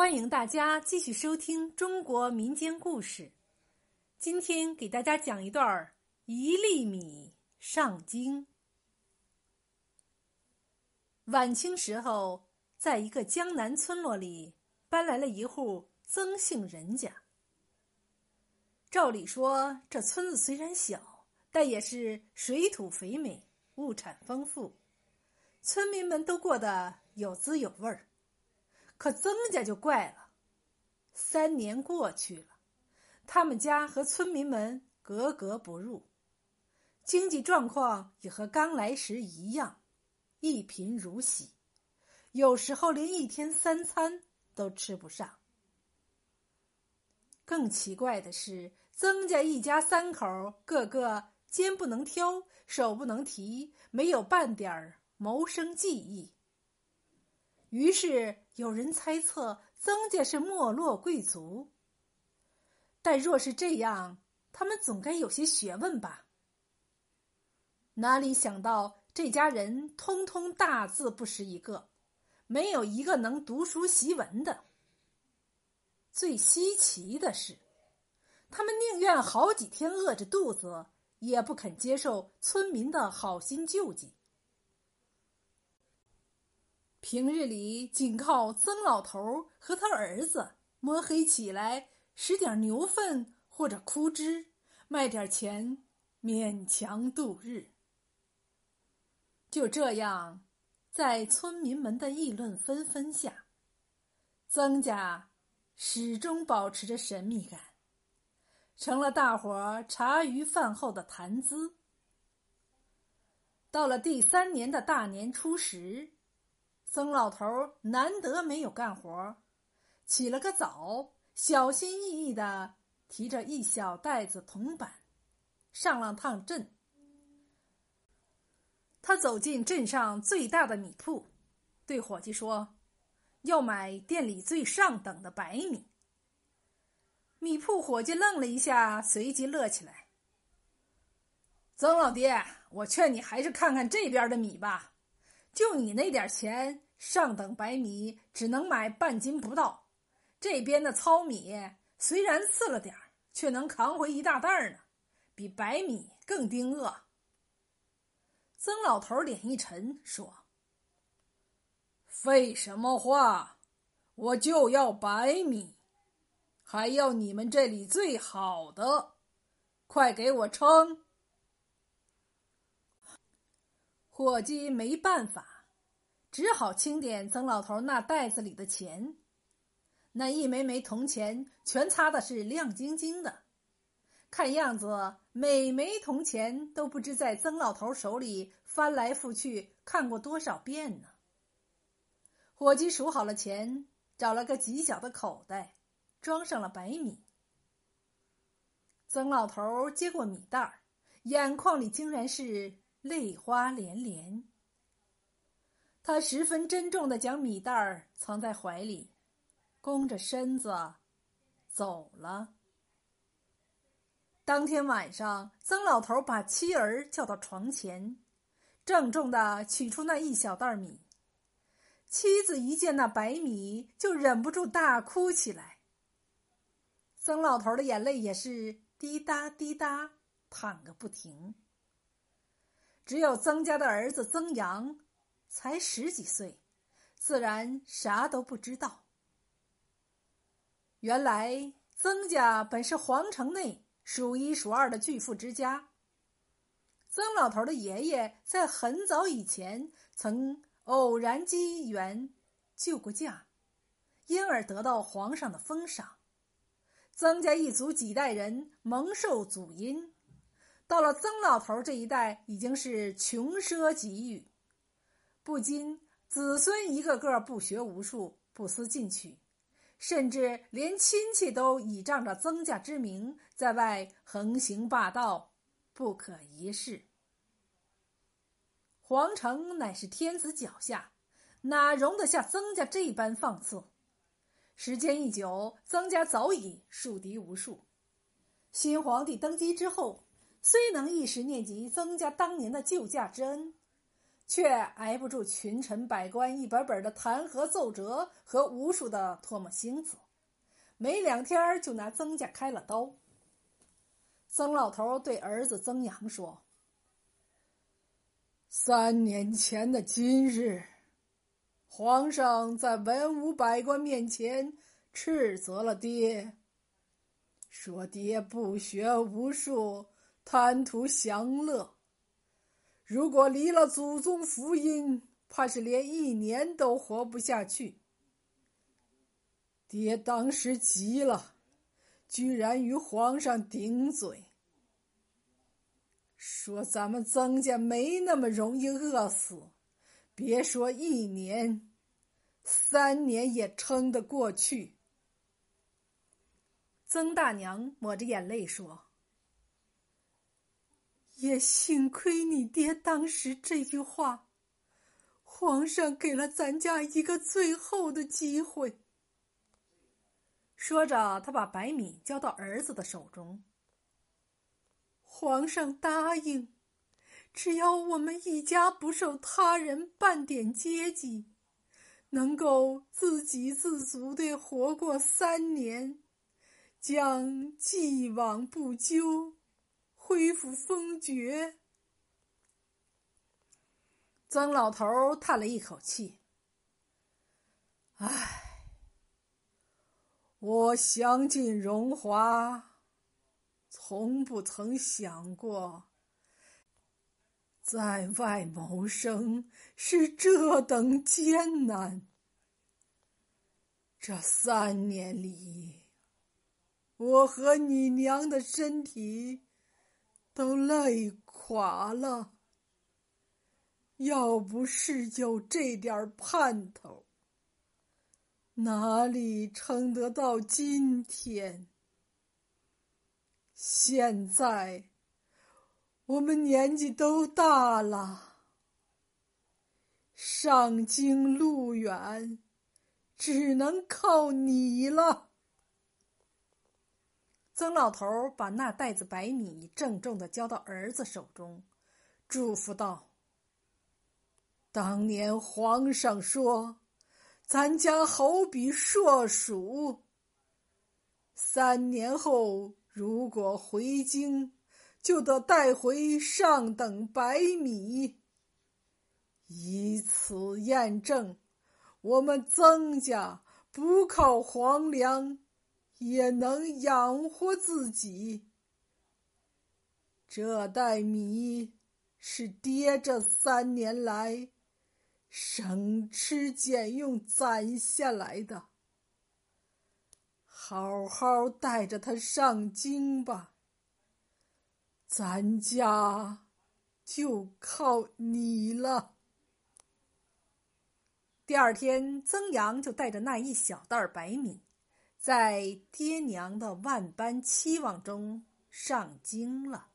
欢迎大家继续收听中国民间故事。今天给大家讲一段儿一粒米上京。晚清时候，在一个江南村落里，搬来了一户曾姓人家。照理说，这村子虽然小，但也是水土肥美，物产丰富，村民们都过得有滋有味儿。可曾家就怪了，三年过去了，他们家和村民们格格不入，经济状况也和刚来时一样，一贫如洗，有时候连一天三餐都吃不上。更奇怪的是，曾家一家三口个个肩不能挑，手不能提，没有半点儿谋生技艺。于是有人猜测曾家是没落贵族，但若是这样，他们总该有些学问吧？哪里想到这家人通通大字不识一个，没有一个能读书习文的。最稀奇的是，他们宁愿好几天饿着肚子，也不肯接受村民的好心救济。平日里仅靠曾老头和他儿子摸黑起来拾点牛粪或者枯枝，卖点钱勉强度日。就这样，在村民们的议论纷纷下，曾家始终保持着神秘感，成了大伙茶余饭后的谈资。到了第三年的大年初十。曾老头难得没有干活，起了个早，小心翼翼的提着一小袋子铜板，上了趟镇。他走进镇上最大的米铺，对伙计说：“要买店里最上等的白米。”米铺伙计愣了一下，随即乐起来：“曾老爹，我劝你还是看看这边的米吧。”就你那点钱，上等白米只能买半斤不到。这边的糙米虽然次了点，却能扛回一大袋呢，比白米更顶饿。曾老头脸一沉，说：“废什么话，我就要白米，还要你们这里最好的，快给我称。”伙计没办法，只好清点曾老头那袋子里的钱。那一枚枚铜钱全擦的是亮晶晶的，看样子每枚铜钱都不知在曾老头手里翻来覆去看过多少遍呢。伙计数好了钱，找了个极小的口袋，装上了白米。曾老头接过米袋眼眶里竟然是。泪花连连，他十分珍重的将米袋儿藏在怀里，弓着身子走了。当天晚上，曾老头把妻儿叫到床前，郑重的取出那一小袋米。妻子一见那白米，就忍不住大哭起来。曾老头的眼泪也是滴答滴答淌个不停。只有曾家的儿子曾阳，才十几岁，自然啥都不知道。原来曾家本是皇城内数一数二的巨富之家。曾老头的爷爷在很早以前曾偶然机缘救过驾，因而得到皇上的封赏。曾家一族几代人蒙受祖荫。到了曾老头这一代，已经是穷奢极欲，不禁子孙一个个不学无术，不思进取，甚至连亲戚都倚仗着曾家之名，在外横行霸道，不可一世。皇城乃是天子脚下，哪容得下曾家这般放肆？时间一久，曾家早已树敌无数。新皇帝登基之后。虽能一时念及曾家当年的救驾之恩，却挨不住群臣百官一本本的弹劾奏折和无数的唾沫星子，没两天就拿曾家开了刀。曾老头对儿子曾阳说：“三年前的今日，皇上在文武百官面前斥责了爹，说爹不学无术，贪图享乐。如果离了祖宗福音，怕是连一年都活不下去。爹当时急了。”居然与皇上顶嘴，说咱们曾家没那么容易饿死，别说一年，三年也撑得过去。曾大娘抹着眼泪说：“也幸亏你爹当时这句话，皇上给了咱家一个最后的机会。”说着，他把白米交到儿子的手中。皇上答应，只要我们一家不受他人半点接济，能够自给自足的活过三年，将既往不咎，恢复封爵。曾老头叹了一口气：“唉。”我享尽荣华，从不曾想过，在外谋生是这等艰难。这三年里，我和你娘的身体都累垮了。要不是有这点盼头，哪里撑得到今天？现在我们年纪都大了，上京路远，只能靠你了。曾老头把那袋子白米郑重的交到儿子手中，嘱咐道：“当年皇上说。”咱家好比硕鼠，三年后如果回京，就得带回上等白米，以此验证我们曾家不靠皇粮也能养活自己。这袋米是爹这三年来。省吃俭用攒下来的，好好带着他上京吧。咱家就靠你了。第二天，曾阳就带着那一小袋白米，在爹娘的万般期望中上京了。